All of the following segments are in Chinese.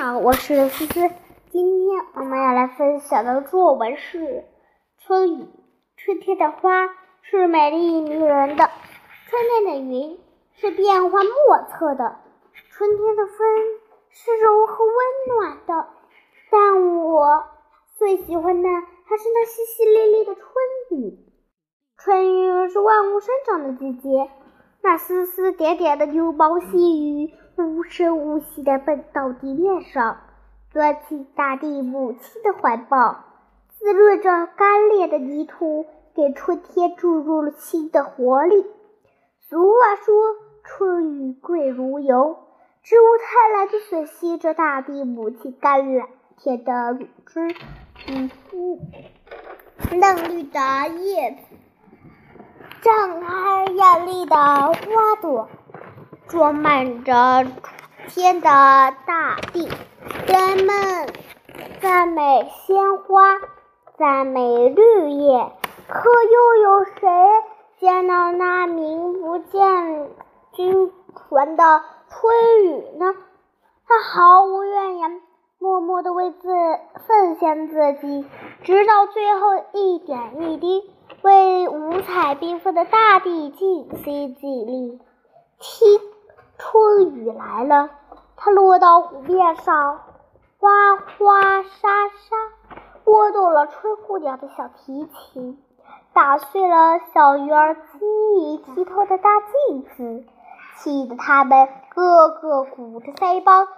好，我是思思。今天我们要来分享的作文是《春雨》。春天的花是美丽迷人的，春天的云是变幻莫测的，春天的风是柔和温暖的。但我最喜欢的还是那淅淅沥沥的春雨。春雨是万物生长的季节，那丝丝点点的牛毛细雨。无声无息地奔到地面上，钻进大地母亲的怀抱，滋润着干裂的泥土，给春天注入了新的活力。俗话说：“春雨贵如油。”植物贪婪地吮吸着大地母亲甘蓝甜的乳汁，嫩绿的叶子，张开艳丽的花朵。装满着春天的大地，人们赞美鲜花，赞美绿叶，可又有谁见到那名不见经传的春雨呢？他毫无怨言，默默地为自奉献自己，直到最后一点一滴，为五彩缤纷的大地尽心尽力。听。春雨来了，它落到湖面上，哗哗沙沙，拨动了春姑娘的小提琴，打碎了小鱼儿晶莹剔透的大镜子，气得它们个个鼓着腮帮，撅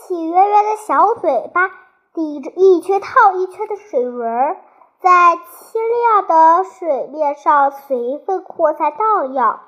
起圆圆的小嘴巴，顶着一圈套一圈的水纹儿，在清亮的水面上随风扩散荡漾。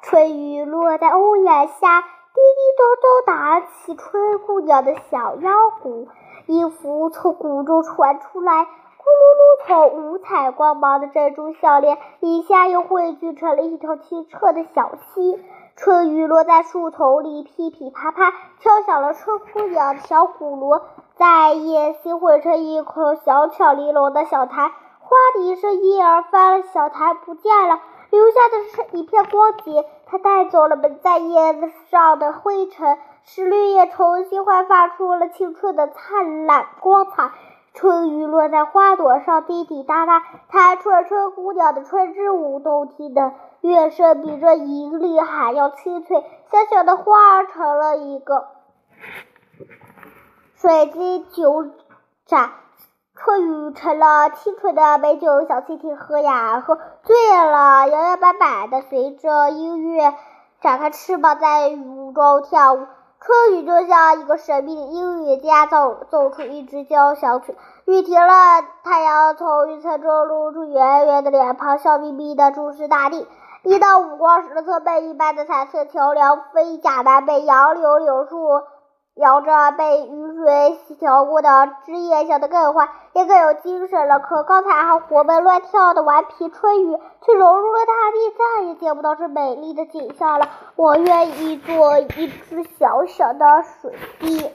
春雨落在屋檐下，滴滴咚咚打起春姑娘的小腰鼓，音符从鼓中传出来，咕噜噜从五彩光芒的珍珠项链一下又汇聚成了一条清澈的小溪。春雨落在树丛里，噼噼啪啪敲响了春姑娘的小鼓锣，在叶心汇成一口小巧玲珑的小潭。哗的一声，叶儿翻了，小潭不见了。留下的是一片光洁，它带走了蒙在叶子上的灰尘，使绿叶重新焕发出了青春的灿烂光彩。春雨落在花朵上，滴滴答答，弹出了春姑娘的春之舞。动听的乐声比这银铃还要清脆。小小的花儿成了一个 水晶酒盏。春雨成了清纯的美酒，小蜻蜓喝呀喝，醉了，摇摇摆摆的随着音乐展开翅膀，在雨中跳舞。春雨就像一个神秘的音乐家，奏奏出一支交响曲。雨停了，太阳从云层中露出圆圆的脸庞，笑眯眯的注视大地。一道五光十色、贝一般的彩色桥梁飞架南北，杨柳柳树。摇着被雨水洗调过的枝叶，显得更欢，也更有精神了。可刚才还活蹦乱跳的顽皮春雨，却融入了大地，再也见不到这美丽的景象了。我愿意做一只小小的水滴。